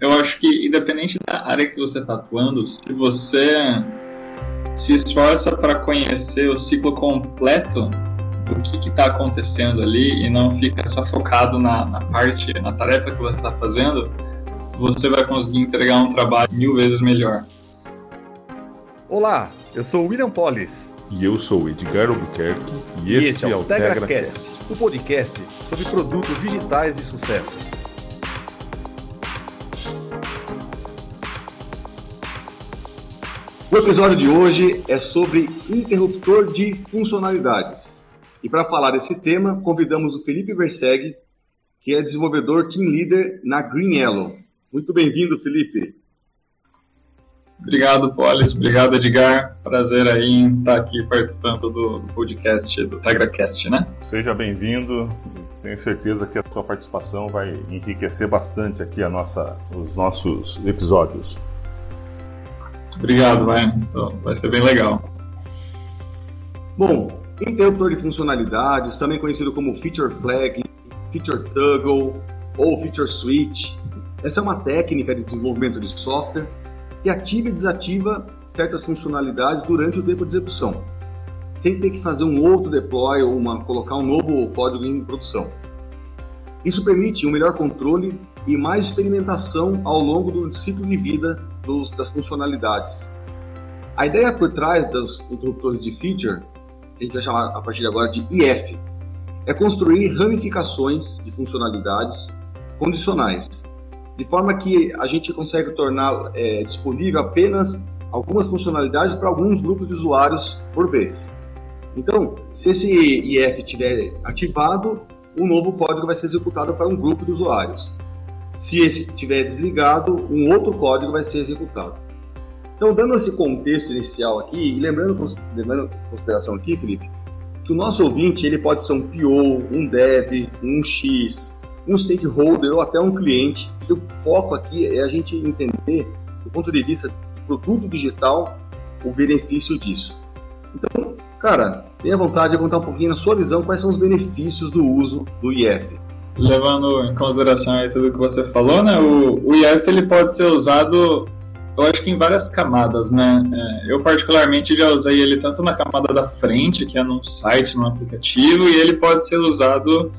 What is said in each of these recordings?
Eu acho que, independente da área que você está atuando, se você se esforça para conhecer o ciclo completo do que está acontecendo ali e não fica só focado na, na parte, na tarefa que você está fazendo, você vai conseguir entregar um trabalho mil vezes melhor. Olá, eu sou o William Pollis. E eu sou Edgar Albuquerque e, e este, este é o TegraCast, o podcast sobre produtos digitais de sucesso. O episódio de hoje é sobre interruptor de funcionalidades. E para falar desse tema, convidamos o Felipe Verseg, que é desenvolvedor Team Leader na Green Yellow. Muito bem-vindo, Felipe. Obrigado, Polis. Obrigado, Edgar. Prazer aí em estar aqui participando do, podcast do TegraCast, né? Seja bem-vindo. Tenho certeza que a sua participação vai enriquecer bastante aqui a nossa, os nossos episódios. Obrigado, vai. Então, vai ser bem legal. Bom, interruptor de funcionalidades, também conhecido como Feature Flag, Feature Toggle ou Feature Switch. Essa é uma técnica de desenvolvimento de software que ativa e desativa certas funcionalidades durante o tempo de execução, sem ter que fazer um outro deploy ou uma, colocar um novo código em produção. Isso permite um melhor controle e mais experimentação ao longo do ciclo de vida dos, das funcionalidades. A ideia por trás dos interruptores de feature, que a gente vai chamar a partir de agora de IF, é construir ramificações de funcionalidades condicionais, de forma que a gente consegue tornar é, disponível apenas algumas funcionalidades para alguns grupos de usuários por vez. Então, se esse IF estiver ativado, um novo código vai ser executado para um grupo de usuários. Se esse estiver desligado, um outro código vai ser executado. Então, dando esse contexto inicial aqui, e lembrando, em consideração aqui, Felipe, que o nosso ouvinte ele pode ser um PO, um dev, um X, um stakeholder ou até um cliente. O foco aqui é a gente entender, do ponto de vista do produto digital, o benefício disso. Então, cara, tenha vontade de contar um pouquinho na sua visão quais são os benefícios do uso do IF levando em consideração aí tudo que você falou, né, o, o IF ele pode ser usado, eu acho que em várias camadas, né. É, eu particularmente já usei ele tanto na camada da frente, que é num site, num aplicativo, e ele pode ser usado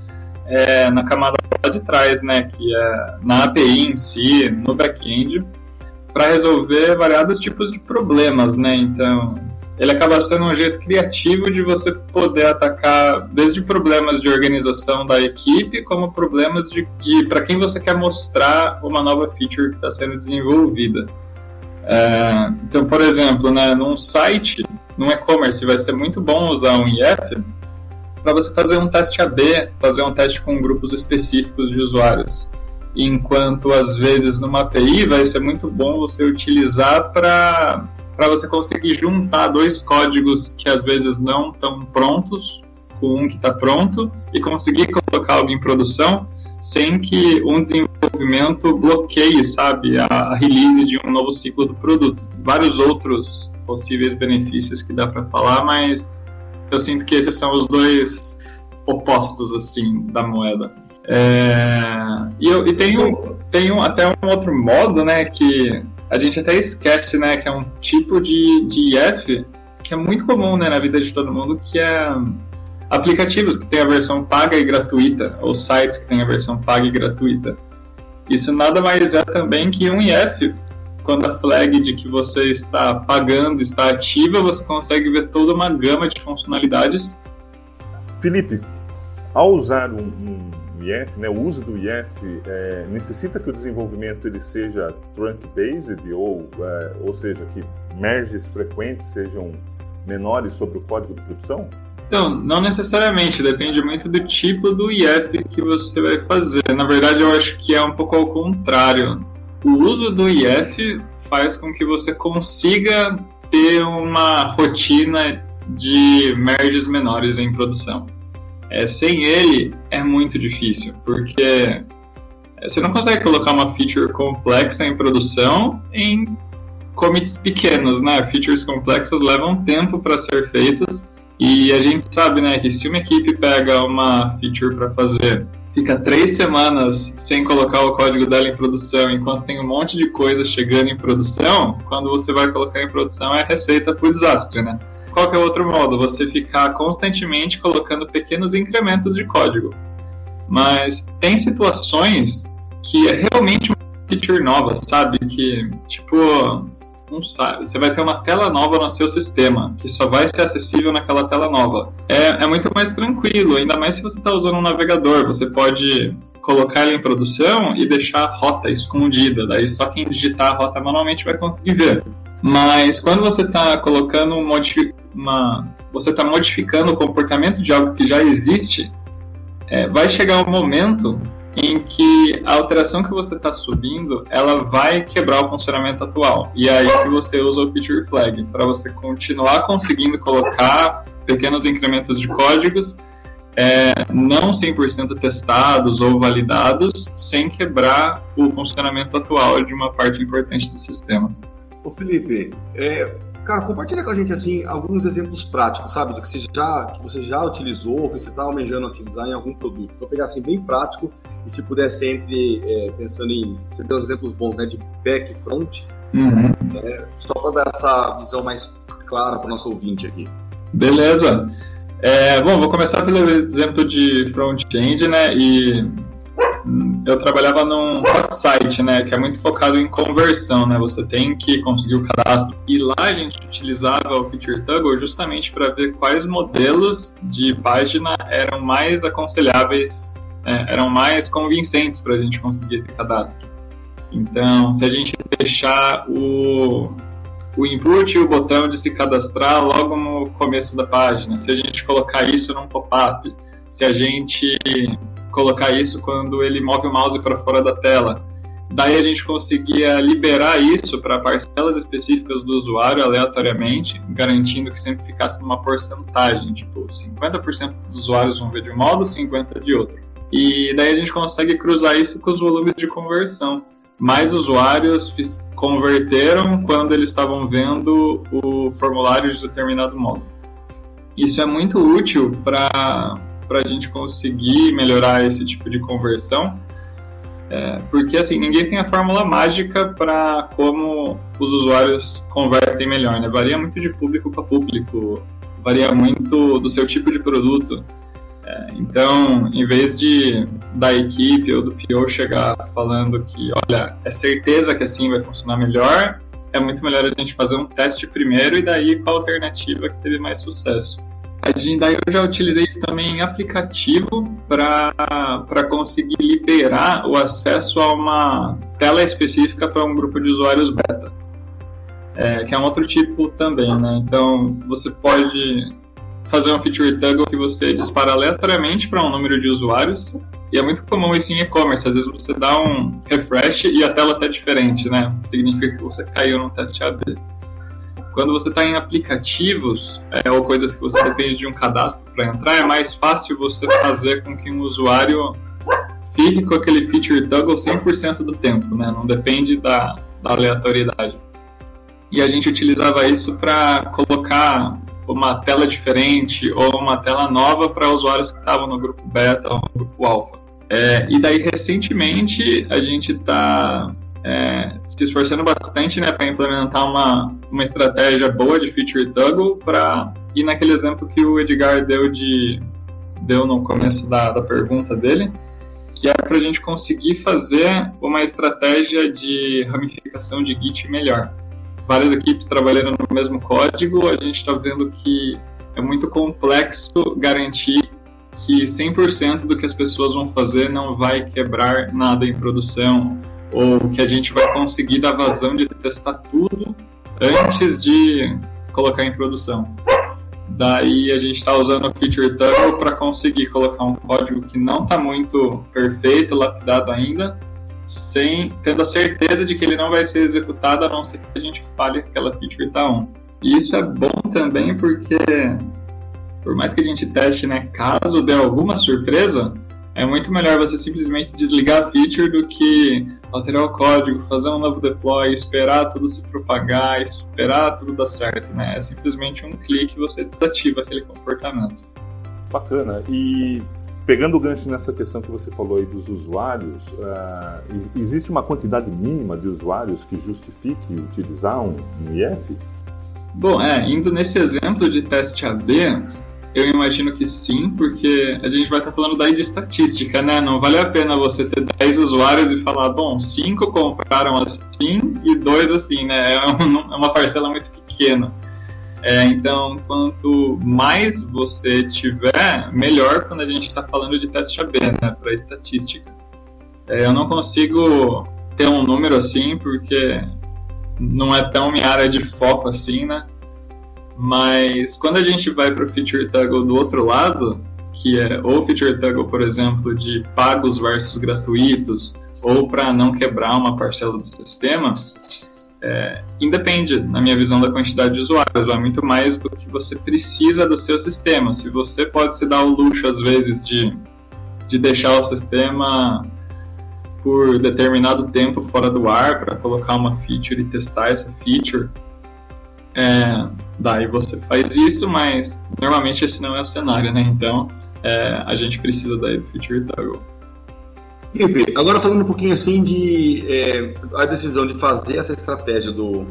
é, na camada de trás, né, que é na API em si, no back-end, para resolver variados tipos de problemas, né. Então, ele acaba sendo um jeito criativo de você poder atacar desde problemas de organização da equipe, como problemas de, de para quem você quer mostrar uma nova feature que está sendo desenvolvida. É, então, por exemplo, né, num site, num e-commerce, vai ser muito bom usar um IF para você fazer um teste AB, fazer um teste com grupos específicos de usuários. Enquanto, às vezes, numa API vai ser muito bom você utilizar para para você conseguir juntar dois códigos que às vezes não estão prontos com um que está pronto e conseguir colocar algo em produção sem que um desenvolvimento bloqueie, sabe, a, release de um novo ciclo do produto. Vários outros possíveis benefícios que dá para falar, mas eu sinto que esses são os dois opostos assim da moeda. É, e, eu, e tem, um, tem um, até um outro modo, né, que a gente até esquece, né, que é um tipo de, de IF que é muito comum, né, na vida de todo mundo, que é aplicativos que têm a versão paga e gratuita, ou sites que têm a versão paga e gratuita. Isso nada mais é também que um IF. Quando a flag de que você está pagando está ativa, você consegue ver toda uma gama de funcionalidades. Felipe, ao usar um, um Né, o uso do IEF é, necessita que o desenvolvimento ele seja trunk-based, ou, é, ou seja, que merges frequentes sejam menores sobre o código de produção? Então, não necessariamente, depende muito do tipo do IF que você vai fazer. Na verdade, eu acho que é um pouco ao contrário. O uso do IF faz com que você consiga ter uma rotina de merges menores em produção. É, sem ele é muito difícil, porque você não consegue colocar uma feature complexa em produção em commits pequenos, né? Features complexas levam tempo para ser feitas e a gente sabe, né, que se uma equipe pega uma feature para fazer fica três semanas sem colocar o código dela em produção, enquanto tem um monte de coisa chegando em produção, quando você vai colocar em produção é receita para o desastre, né? Qual que é o outro modo? Você ficar constantemente colocando pequenos incrementos de código. Mas tem situações que é realmente uma feature nova, sabe? Que, tipo, não sabe. Você vai ter uma tela nova no seu sistema, que só vai ser acessível naquela tela nova. É, é muito mais tranquilo, ainda mais se você está usando um navegador. Você pode colocar ele em produção e deixar a rota escondida. Daí só quem digitar a rota manualmente vai conseguir ver. Mas quando você está colocando uma, você está modificando o comportamento de algo que já existe, é, vai chegar um momento em que a alteração que você está subindo, ela vai quebrar o funcionamento atual. E é aí que você usa o feature flag para você continuar conseguindo colocar pequenos incrementos de códigos é, não 100% testados ou validados, sem quebrar o funcionamento atual de uma parte importante do sistema. Ô Felipe, é, Cara, compartilha com a gente assim alguns exemplos práticos, sabe, do que você já que você já utilizou, que você está almejando utilizar em algum produto. Vou pegar assim bem prático e se puder sempre é, pensando em você deu exemplos bons, né, de back e front, uhum. né, só para dar essa visão mais clara para o nosso ouvinte aqui. Beleza. É, bom, vou começar pelo exemplo de front-end, né? E eu trabalhava num site, né, que é muito focado em conversão, né? Você tem que conseguir o cadastro. E lá a gente utilizava o Feature Toggle justamente para ver quais modelos de página eram mais aconselháveis, é, eram mais convincentes para a gente conseguir esse cadastro. Então, se a gente deixar o, o input e o botão de se cadastrar logo no começo da página, se a gente colocar isso num pop-up, se a gente colocar isso quando ele move o mouse para fora da tela. Daí a gente conseguia liberar isso para parcelas específicas do usuário aleatoriamente, garantindo que sempre ficasse numa porcentagem, tipo 50% dos usuários vão ver de um modo, 50% de outro. E daí a gente consegue cruzar isso com os volumes de conversão. Mais usuários converteram quando eles estavam vendo o formulário de determinado modo. Isso é muito útil para para a gente conseguir melhorar esse tipo de conversão. É, porque assim, ninguém tem a fórmula mágica para como os usuários convertem melhor, né? Varia muito de público para público, varia muito do seu tipo de produto. É, então, em vez de da equipe ou do PO chegar falando que, olha, é certeza que assim vai funcionar melhor, é muito melhor a gente fazer um teste primeiro e daí qual a alternativa que teve mais sucesso. A eu já utilizei isso também em aplicativo para conseguir liberar o acesso a uma tela específica para um grupo de usuários beta. É, que é um outro tipo também, né? Então você pode fazer um feature toggle que você dispara aleatoriamente para um número de usuários e é muito comum isso em e-commerce. Às vezes você dá um refresh e a tela está diferente, né? Significa que você caiu no teste AB. Quando você está em aplicativos é, ou coisas que você depende de um cadastro para entrar, é mais fácil você fazer com que um usuário fique com aquele feature toggle 100% do tempo, né? não depende da, da aleatoriedade. E a gente utilizava isso para colocar uma tela diferente ou uma tela nova para usuários que estavam no grupo beta ou no grupo alpha. É, e daí, recentemente, a gente está é, se esforçando bastante né, para implementar uma, uma estratégia boa de feature toggle para ir naquele exemplo que o Edgar deu, de, deu no começo da, da pergunta dele, que é para a gente conseguir fazer uma estratégia de ramificação de Git melhor. Várias equipes trabalhando no mesmo código, a gente está vendo que é muito complexo garantir que 100% do que as pessoas vão fazer não vai quebrar nada em produção ou que a gente vai conseguir dar vazão de testar tudo antes de colocar em produção. Daí a gente está usando o Feature Toggle para conseguir colocar um código que não está muito perfeito, lapidado ainda, sem tendo a certeza de que ele não vai ser executado a não ser que a gente fale que aquela feature está on. E isso é bom também porque, por mais que a gente teste, né, caso dê alguma surpresa, é muito melhor você simplesmente desligar a feature do que alterar o código, fazer um novo deploy, esperar tudo se propagar, esperar tudo dar certo, né? É simplesmente um clique e você desativa aquele comportamento. Bacana. E pegando o gancho nessa questão que você falou aí dos usuários, uh, existe uma quantidade mínima de usuários que justifique utilizar um, um IF? Bom, é, indo nesse exemplo de teste AB, eu imagino que sim, porque a gente vai estar falando daí de estatística, né? Não vale a pena você ter 10 usuários e falar, bom, 5 compraram assim e 2 assim, né? É, um, é uma parcela muito pequena. É, então, quanto mais você tiver, melhor quando a gente está falando de teste AB, né? Para estatística. É, eu não consigo ter um número assim, porque não é tão minha área de foco assim, né? Mas quando a gente vai para o feature toggle do outro lado, que é ou feature toggle, por exemplo, de pagos versus gratuitos, ou para não quebrar uma parcela do sistema, é, independe, na minha visão, da quantidade de usuários. É muito mais do que você precisa do seu sistema. Se você pode se dar o luxo, às vezes, de, de deixar o sistema por determinado tempo fora do ar para colocar uma feature e testar essa feature, é, daí você faz isso, mas normalmente esse não é o cenário, né? Então é, a gente precisa daí do feature toggle. Felipe, agora falando um pouquinho assim de é, a decisão de fazer essa estratégia do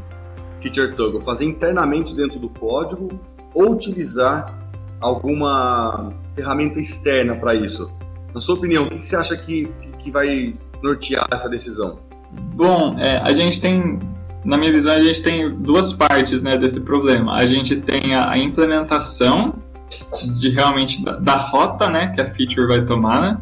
feature toggle, fazer internamente dentro do código ou utilizar alguma ferramenta externa para isso. Na sua opinião, o que você acha que, que vai nortear essa decisão? Bom, é, a gente tem na minha visão, a gente tem duas partes né, desse problema. A gente tem a, a implementação de realmente da, da, rota né, que a feature vai tomar, né?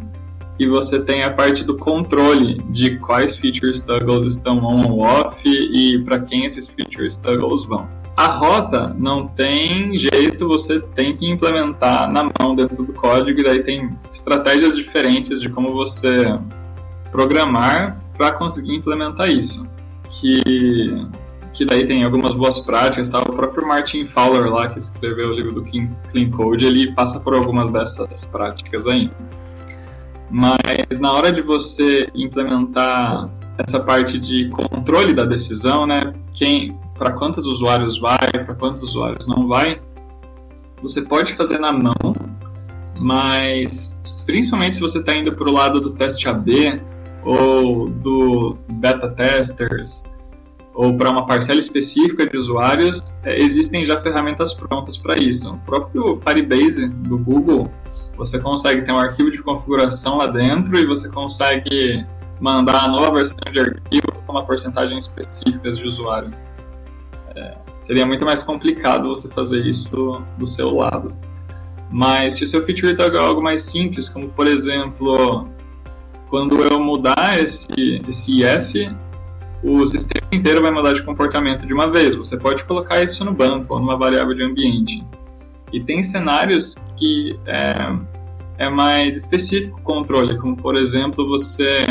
e você tem a parte do controle de quais features toggles estão on ou off e para quem esses features toggles vão. A rota não tem jeito, você tem que implementar na mão dentro do código, e daí tem estratégias diferentes de como você programar para conseguir implementar isso que, que daí tem algumas boas práticas, tá? o próprio Martin Fowler lá, que escreveu o livro do Clean Code, ele passa por algumas dessas práticas aí. Mas na hora de você implementar essa parte de controle da decisão, né, quem, para quantos usuários vai, para quantos usuários não vai, você pode fazer na mão, mas principalmente se você está indo para o lado do teste AB, ou do beta testers ou para uma parcela específica de usuários, é, existem já ferramentas prontas para isso. O próprio Firebase do Google, você consegue ter um arquivo de configuração lá dentro e você consegue mandar a nova versão de arquivo com uma porcentagem específica de usuário. É, seria muito mais complicado você fazer isso do seu lado. Mas se o seu feature é algo mais simples, como por exemplo quando eu mudar esse, esse IF, o sistema inteiro vai mudar de comportamento de uma vez. Você pode colocar isso no banco ou numa variável de ambiente. E tem cenários que é, é mais específico o controle, como por exemplo você,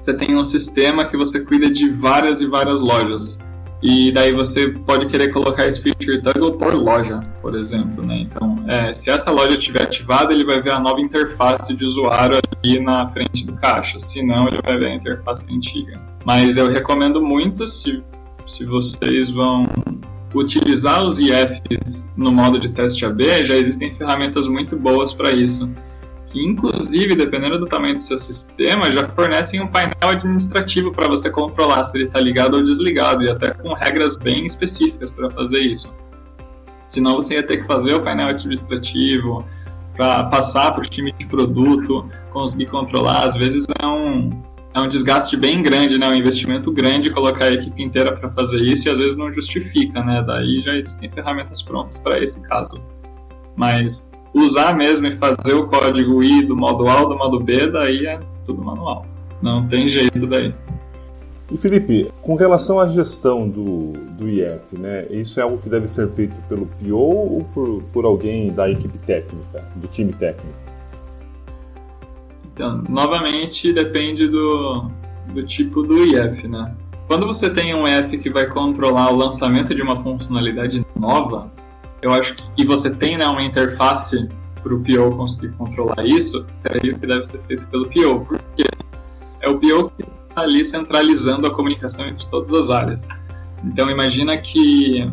você tem um sistema que você cuida de várias e várias lojas. E daí você pode querer colocar esse feature toggle por loja, por exemplo. Né? Então, é, se essa loja estiver ativada, ele vai ver a nova interface de usuário ali na frente do caixa. Se não, ele vai ver a interface antiga. Mas eu recomendo muito, se, se vocês vão utilizar os IFs no modo de teste AB, já existem ferramentas muito boas para isso que inclusive, dependendo do tamanho do seu sistema, já fornecem um painel administrativo para você controlar se ele está ligado ou desligado, e até com regras bem específicas para fazer isso. Senão você ia ter que fazer o painel administrativo para passar para o time de produto, conseguir controlar. Às vezes é um, é um desgaste bem grande, né? um investimento grande colocar a equipe inteira para fazer isso e às vezes não justifica, né? Daí já existem ferramentas prontas para esse caso. Mas usar mesmo e fazer o código ir do modo A ao do modo B, daí é tudo manual. Não tem jeito daí. E Felipe, com relação à gestão do, do IF, né, isso é algo que deve ser feito pelo PO ou por, por alguém da equipe técnica, do time técnico? Então, novamente, depende do, do tipo do IF, né? Quando você tem um IF que vai controlar o lançamento de uma funcionalidade nova, eu acho que e você tem né, uma interface para o PO conseguir controlar isso, é aí o que deve ser feito pelo PO, porque é o PO que está ali centralizando a comunicação entre todas as áreas. Então imagina que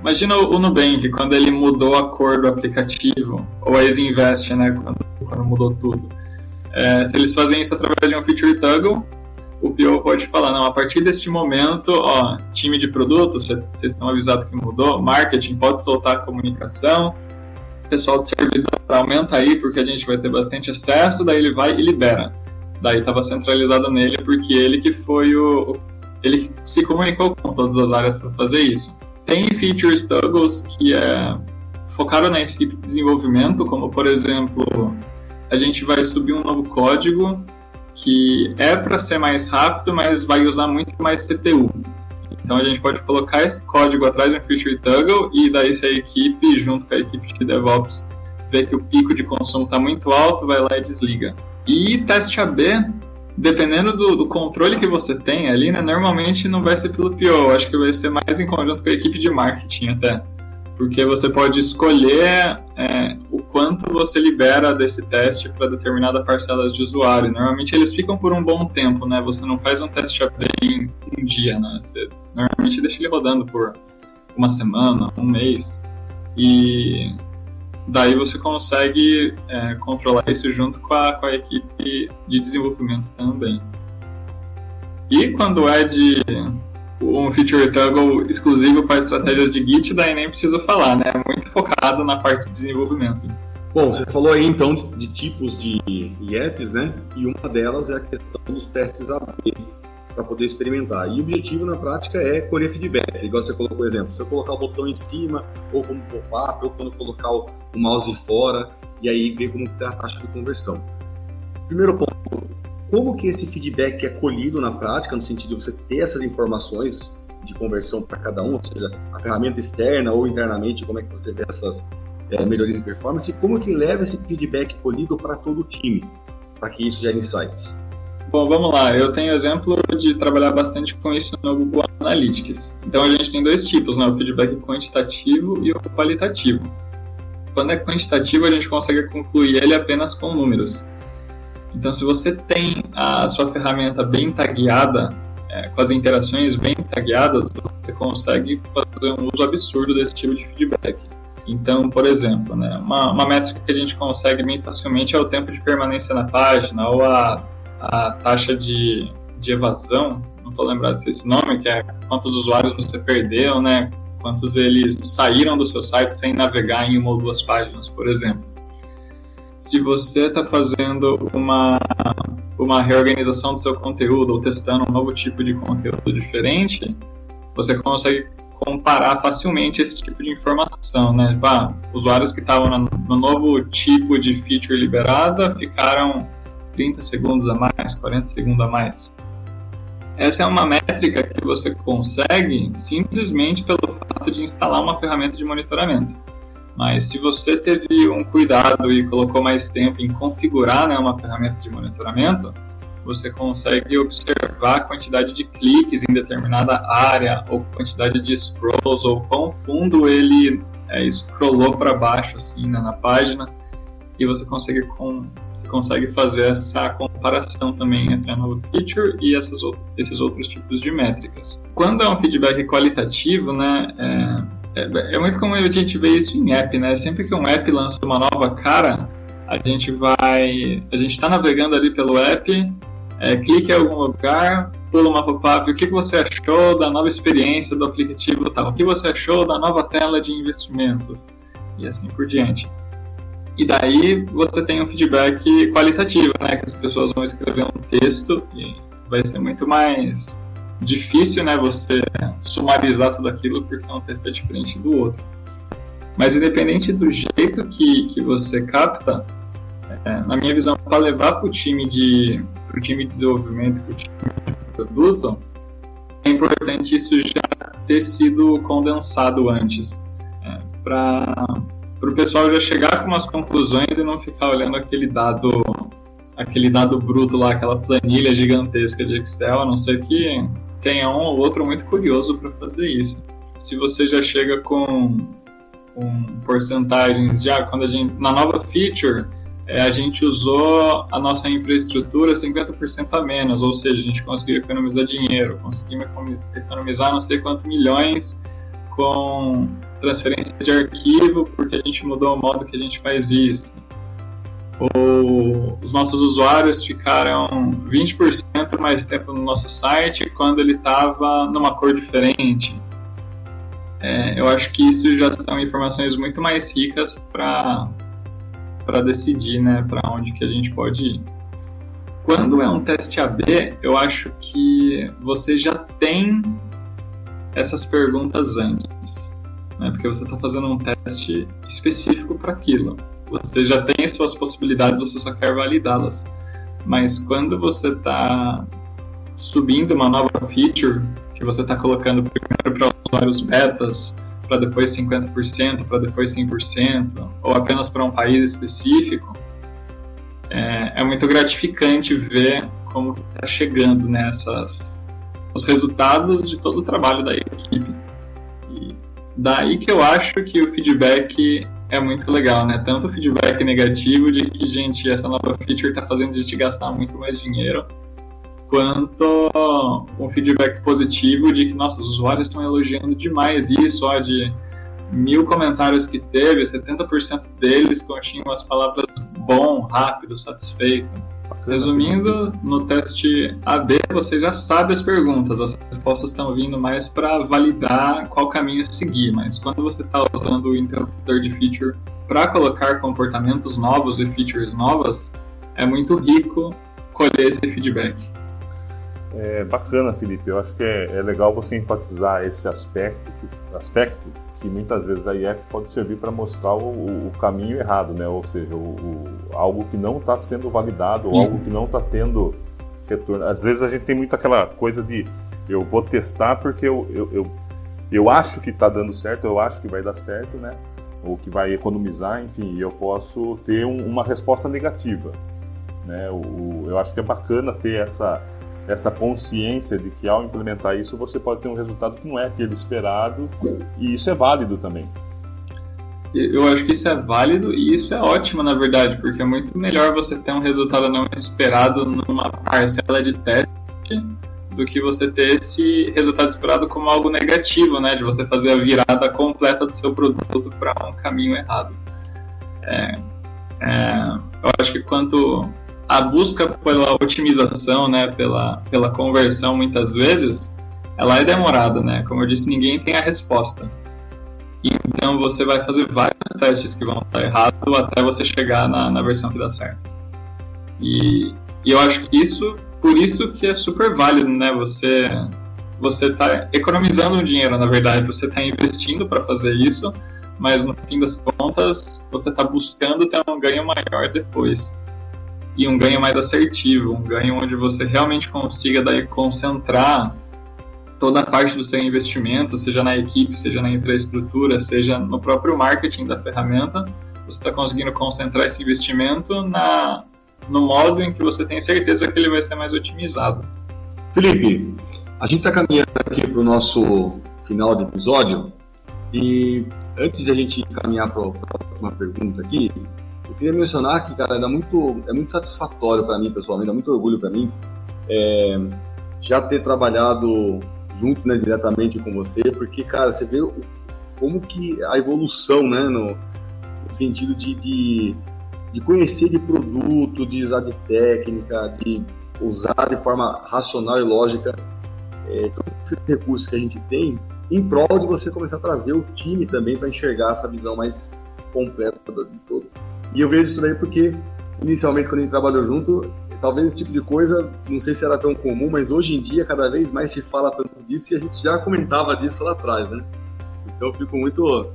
imagina o Nubank, quando ele mudou a cor do aplicativo, ou a Easyinvest, né, quando, quando mudou tudo. É, se eles fazem isso através de um feature toggle, o PO pode falar, não, a partir deste momento, ó, time de produtos, vocês estão avisados que mudou, marketing pode soltar a comunicação, pessoal do servidor aumenta aí porque a gente vai ter bastante acesso, daí ele vai e libera. Daí estava centralizado nele porque ele que foi o, ele se comunicou com todas as áreas para fazer isso. Tem features toggles que é focado na equipe de desenvolvimento, como por exemplo, a gente vai subir um novo código que é para ser mais rápido, mas vai usar muito mais CPU. Então a gente pode colocar esse código atrás um feature toggle e daí se a equipe, junto com a equipe de DevOps, vê que o pico de consumo está muito alto, vai lá e desliga. E teste AB, dependendo do, do, controle que você tem ali, né, normalmente não vai ser pelo PO, acho que vai ser mais em conjunto com a equipe de marketing até porque você pode escolher é, o quanto você libera desse teste para determinada parcela de usuário. Normalmente eles ficam por um bom tempo, né? Você não faz um teste AB em um dia, né? Você normalmente deixa ele rodando por uma semana, um mês, e daí você consegue é, controlar isso junto com a, com a equipe de desenvolvimento também. E quando é de um feature toggle exclusivo para estratégias de Git, daí nem preciso falar, né? É muito focado na parte de desenvolvimento. Bom, você falou aí então de tipos de IEPs, né? E uma delas é a questão dos testes AB para poder experimentar. E o objetivo na prática é colher feedback, igual você colocou o exemplo. Se eu colocar o botão em cima, ou como pop-up, ou quando colocar o mouse fora, e aí ver como está a taxa de conversão. Primeiro ponto, como que esse feedback é colhido na prática, no sentido de você ter essas informações de conversão para cada um, ou seja, a ferramenta externa ou internamente, como é que você vê essas é, melhorias de performance, e como que leva esse feedback colhido para todo o time, para que isso gere insights? Bom, vamos lá. Eu tenho exemplo de trabalhar bastante com isso no Google Analytics. Então a gente tem dois tipos, né? o feedback quantitativo e o qualitativo. Quando é quantitativo, a gente consegue concluir ele apenas com números. Então, se você tem a sua ferramenta bem tagueada, é, com as interações bem tagueadas, você consegue fazer um uso absurdo desse tipo de feedback. Então, por exemplo, né, uma, uma métrica que a gente consegue bem facilmente é o tempo de permanência na página ou a, a taxa de, de evasão, não estou lembrado desse nome, que é quantos usuários você perdeu, né, quantos eles saíram do seu site sem navegar em uma ou duas páginas, por exemplo se você está fazendo uma, uma reorganização do seu conteúdo ou testando um novo tipo de conteúdo diferente, você consegue comparar facilmente esse tipo de informação, né? Tipo, ah, usuários que estavam no novo tipo de feature liberada ficaram 30 segundos a mais, 40 segundos a mais. Essa é uma métrica que você consegue simplesmente pelo fato de instalar uma ferramenta de monitoramento. Mas se você teve um cuidado e colocou mais tempo em configurar né, uma ferramenta de monitoramento, você consegue observar a quantidade de cliques em determinada área, ou quantidade de scrolls, ou quão fundo ele é, scrollou para baixo assim, né, na página, e você consegue, com, você consegue fazer essa comparação também entre a nova feature e essas, esses outros tipos de métricas. Quando é um feedback qualitativo, né, é, é, é muito comum a gente ver isso em app, né? Sempre que um app lança uma nova cara, a gente vai. A gente está navegando ali pelo app, é, clica em algum lugar, pula uma pop-up, o que você achou da nova experiência do aplicativo tal? O que você achou da nova tela de investimentos? E assim por diante. E daí você tem um feedback qualitativo, né? Que as pessoas vão escrever um texto e vai ser muito mais difícil, né, você sumarizar tudo aquilo porque um texto é diferente do outro. Mas independente do jeito que, que você capta, é, na minha visão, para levar para o time de pro time de desenvolvimento, para o time de produto, é importante isso já ter sido condensado antes, é, para o pessoal já chegar com umas conclusões e não ficar olhando aquele dado aquele dado bruto lá, aquela planilha gigantesca de Excel, a não ser que tenha um ou outro muito curioso para fazer isso. Se você já chega com, com porcentagens, já quando a gente na nova feature é, a gente usou a nossa infraestrutura 50% a menos, ou seja, a gente conseguiu economizar dinheiro, conseguimos economizar não sei quantos milhões com transferência de arquivo porque a gente mudou o modo que a gente faz isso. Ou os nossos usuários ficaram 20% mais tempo no nosso site quando ele estava numa cor diferente. É, eu acho que isso já são informações muito mais ricas para para decidir, né, para onde que a gente pode ir. Quando é um teste AB, eu acho que você já tem essas perguntas antes, né, porque você está fazendo um teste específico para aquilo. Você já tem suas possibilidades, você só quer validá-las. Mas quando você está subindo uma nova feature, que você está colocando primeiro para usuários betas, para depois 50%, para depois 100%, ou apenas para um país específico, é, é muito gratificante ver como está chegando nessas os resultados de todo o trabalho da equipe. E daí que eu acho que o feedback é muito legal, né? Tanto o feedback negativo de que, gente, essa nova feature está fazendo a gente gastar muito mais dinheiro, quanto um feedback positivo de que nossos usuários estão elogiando demais isso, ó, de mil comentários que teve, 70% deles continham as palavras bom, rápido, satisfeito. Resumindo, no teste AB você já sabe as perguntas, as respostas estão vindo mais para validar qual caminho seguir, mas quando você está usando o interruptor de feature para colocar comportamentos novos e features novas, é muito rico colher esse feedback. É bacana, Felipe. Eu acho que é, é legal você enfatizar esse aspecto, aspecto que muitas vezes a IF pode servir para mostrar o, o, caminho errado, né? Ou seja, o, o algo que não está sendo validado, ou algo que não está tendo retorno. Às vezes a gente tem muito aquela coisa de eu vou testar porque eu, eu, eu, eu acho que está dando certo, eu acho que vai dar certo, né? Ou que vai economizar, enfim, eu posso ter um, uma resposta negativa. Né? O, eu acho que é bacana ter essa essa consciência de que ao implementar isso você pode ter um resultado que não é aquele esperado e isso é válido também. Eu acho que isso é válido e isso é ótimo, na verdade, porque é muito melhor você ter um resultado não esperado numa parcela de teste do que você ter esse resultado esperado como algo negativo, né? De você fazer a virada completa do seu produto para um caminho errado. É, é, eu acho que quanto a busca pela otimização, né, pela, pela conversão, muitas vezes, ela é demorada, né? Como eu disse, ninguém tem a resposta. Então você vai fazer vários testes que vão estar errados até você chegar na, na versão que dá certo. E, e, eu acho que isso, por isso que é super válido, né? Você você está economizando dinheiro, na verdade, você está investindo para fazer isso, mas no fim das contas você está buscando ter um ganho maior depois e um ganho mais assertivo, um ganho onde você realmente consiga daí concentrar toda a parte do seu investimento, seja na equipe, seja na infraestrutura, seja no próprio marketing da ferramenta, você está conseguindo concentrar esse investimento na, no modo em que você tem certeza que ele vai ser mais otimizado. Felipe, a gente está caminhando aqui para o nosso final do episódio e antes de a gente caminhar para a próxima pergunta aqui, eu queria mencionar que, cara, é muito, é muito satisfatório para mim, pessoalmente, dá muito orgulho para mim é, já ter trabalhado junto, né, diretamente com você, porque, cara, você vê como que a evolução, né, no, no sentido de, de, de, conhecer de produto, de usar de técnica, de usar de forma racional e lógica é, todos esses recursos que a gente tem, em prol de você começar a trazer o time também para enxergar essa visão mais completa de todo. E eu vejo isso daí porque, inicialmente, quando a gente trabalhou junto, talvez esse tipo de coisa, não sei se era tão comum, mas hoje em dia, cada vez mais se fala tanto disso e a gente já comentava disso lá atrás, né? Então, eu fico muito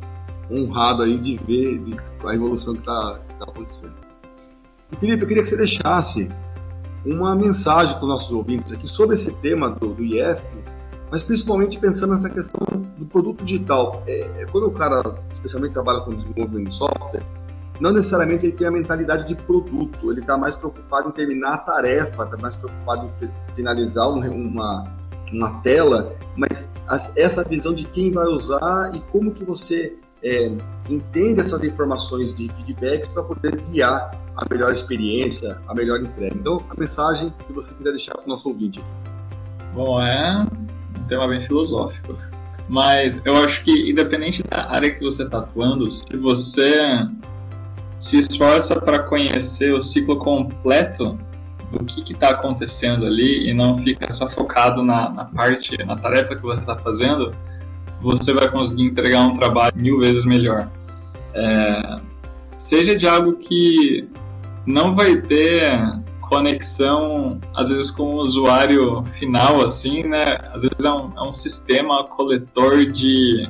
honrado aí de ver a evolução que está tá acontecendo. E, Felipe, eu queria que você deixasse uma mensagem para os nossos ouvintes aqui sobre esse tema do, do IF, mas principalmente pensando nessa questão do produto digital. É, é quando o cara, especialmente, trabalha com desenvolvimento de software, não necessariamente ele tem a mentalidade de produto, ele está mais preocupado em terminar a tarefa, está mais preocupado em finalizar uma, uma tela, mas essa visão de quem vai usar e como que você é, entende essas informações de feedbacks para poder guiar a melhor experiência, a melhor entrega. Então, a mensagem que você quiser deixar para o nosso ouvinte. Bom, é um tema bem filosófico. Mas eu acho que, independente da área que você está atuando, se você se esforça para conhecer o ciclo completo do que está acontecendo ali e não fica só focado na, na parte, na tarefa que você está fazendo, você vai conseguir entregar um trabalho mil vezes melhor. É, seja de algo que não vai ter conexão, às vezes, com o usuário final, assim, né? Às vezes é um, é um sistema coletor de,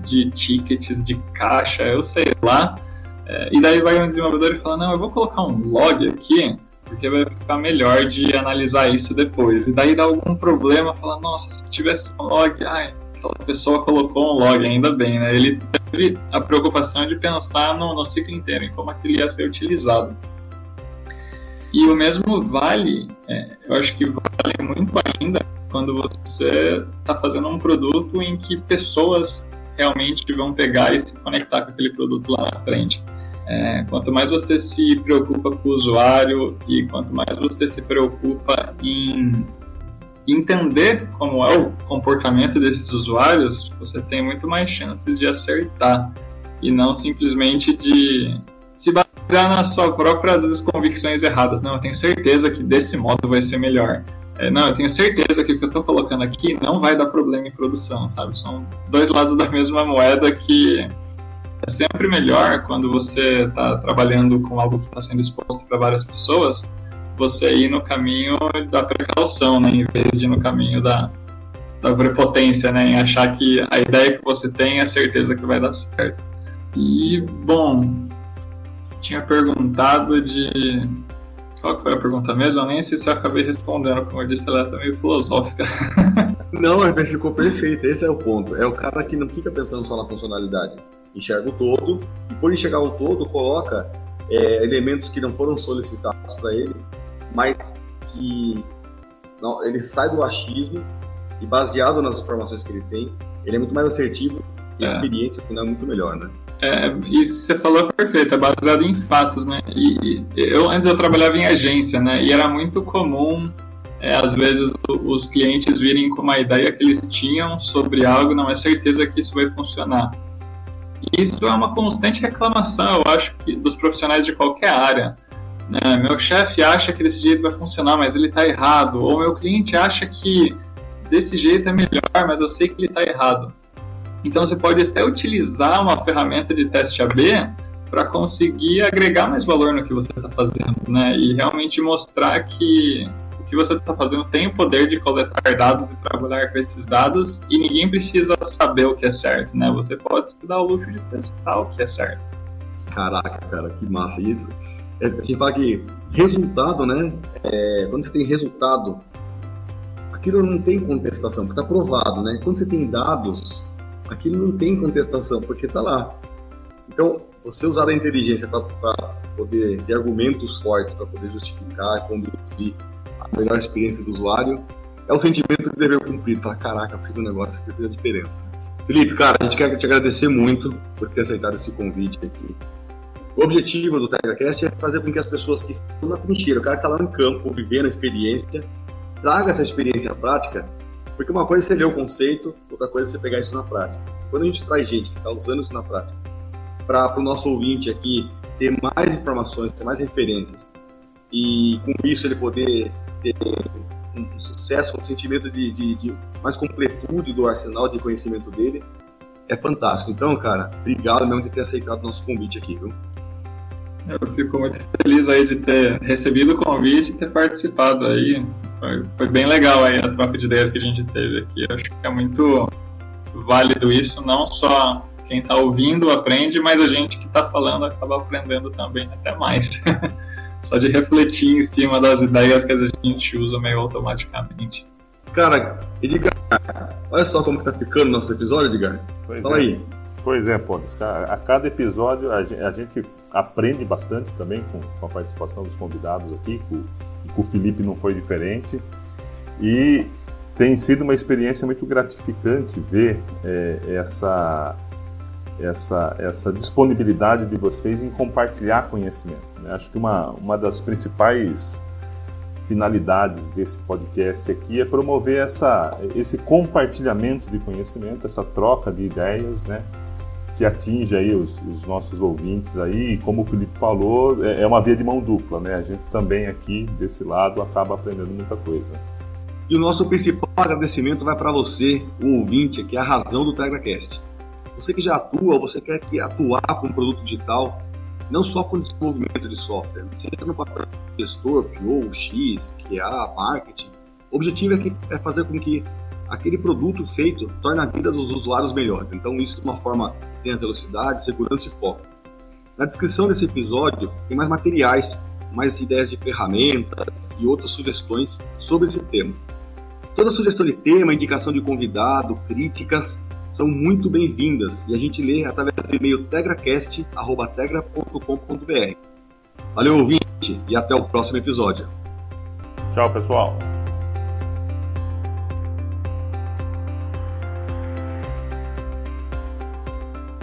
de tickets, de caixa, eu sei lá. É, e daí vai um desenvolvedor e fala, não, eu vou colocar um log aqui, porque vai ficar melhor de analisar isso depois. E daí dá algum problema, fala, nossa, se tivesse um log, ai, aquela pessoa colocou um log, ainda bem, né? Ele teve a preocupação de pensar no, no ciclo inteiro, em como aquilo ia ser utilizado. E o mesmo vale, é, eu acho que vale muito ainda quando você está fazendo um produto em que pessoas realmente vão pegar e se conectar com aquele produto lá na frente. É, quanto mais você se preocupa com o usuário e quanto mais você se preocupa em entender como é o comportamento desses usuários, você tem muito mais chances de acertar e não simplesmente de se basear nas suas próprias vezes, convicções erradas. Não, eu tenho certeza que desse modo vai ser melhor. É, não, eu tenho certeza que o que eu estou colocando aqui não vai dar problema em produção, sabe? São dois lados da mesma moeda que é sempre melhor quando você está trabalhando com algo que está sendo exposto para várias pessoas, você ir no caminho da precaução, né? Em vez de ir no caminho da, da prepotência, né? Em achar que a ideia que você tem é certeza que vai dar certo. E, bom, tinha perguntado de. Qual foi a pergunta mesmo? Eu nem sei se eu acabei respondendo, como eu disse, ela é meio filosófica. não, ficou perfeito, esse é o ponto. É o cara que não fica pensando só na funcionalidade, enxerga o todo e por enxergar o todo, coloca é, elementos que não foram solicitados para ele, mas que não, ele sai do achismo e baseado nas informações que ele tem, ele é muito mais assertivo e a é. experiência final é muito melhor, né? É, isso que você falou é perfeito, é baseado em fatos, né? E, eu antes eu trabalhava em agência, né? E era muito comum, é, às vezes, os clientes virem com uma ideia que eles tinham sobre algo, não é certeza que isso vai funcionar. Isso é uma constante reclamação, eu acho, que dos profissionais de qualquer área. Né? Meu chefe acha que desse jeito vai funcionar, mas ele está errado. Ou meu cliente acha que desse jeito é melhor, mas eu sei que ele está errado. Então você pode até utilizar uma ferramenta de teste AB para conseguir agregar mais valor no que você está fazendo, né? E realmente mostrar que que você está fazendo tem o poder de coletar dados e trabalhar com esses dados e ninguém precisa saber o que é certo, né? Você pode se dar o luxo de testar o que é certo. Caraca, cara, que massa isso. É, a gente fala que resultado, né? É, quando você tem resultado, aquilo não tem contestação, porque está provado, né? Quando você tem dados, aquilo não tem contestação, porque está lá. Então, você usar a inteligência para poder ter argumentos fortes, para poder justificar, conduzir a melhor experiência do usuário, é um sentimento de dever cumprido. Falar, caraca, fiz um negócio que fez a diferença. Felipe, cara, a gente quer te agradecer muito por ter aceitado esse convite aqui. O objetivo do TegaCast é fazer com que as pessoas que estão na trincheira, o cara que está lá no campo, vivendo a experiência, traga essa experiência prática porque uma coisa é você ver o conceito, outra coisa é você pegar isso na prática. Quando a gente traz gente que está usando isso na prática, para o nosso ouvinte aqui ter mais informações, ter mais referências, e com isso ele poder ter um sucesso, um sentimento de, de, de mais completude do arsenal de conhecimento dele, é fantástico. Então, cara, obrigado mesmo de ter aceitado o nosso convite aqui, viu? Eu fico muito feliz aí de ter recebido o convite e ter participado aí. Foi, foi, bem legal aí a troca de ideias que a gente teve aqui. Acho que é muito válido isso, não só quem está ouvindo aprende, mas a gente que está falando acaba aprendendo também até mais. só de refletir em cima das ideias que a gente usa meio automaticamente. Cara, Edgar, olha só como que tá ficando nosso episódio, Edgar. Pois Fala é. aí. Pois é, Pontes. A cada episódio a gente aprende bastante também com, a participação dos convidados aqui, com, com o Felipe não foi diferente. E tem sido uma experiência muito gratificante ver é, essa, essa, essa disponibilidade de vocês em compartilhar conhecimento. Acho que uma, uma das principais finalidades desse podcast aqui é promover essa, esse compartilhamento de conhecimento, essa troca de ideias, né? Que atinge aí os, os nossos ouvintes aí, como o Felipe falou, é, é uma via de mão dupla, né? A gente também aqui desse lado acaba aprendendo muita coisa. E o nosso principal agradecimento vai para você, o ouvinte, que é a razão do TegraCast. Você que já atua, você quer que atuar com um produto digital, não só com desenvolvimento de software, seja no papel de gestor, PO, X, QA, marketing. O objetivo é, que, é fazer com que aquele produto feito torne a vida dos usuários melhores. Então, isso de uma forma tenha velocidade, segurança e foco. Na descrição desse episódio tem mais materiais, mais ideias de ferramentas e outras sugestões sobre esse tema. Toda sugestão de tema, indicação de convidado, críticas, são muito bem-vindas e a gente lê através do e-mail tegracast.tegra.com.br. Valeu, ouvinte, e até o próximo episódio. Tchau, pessoal.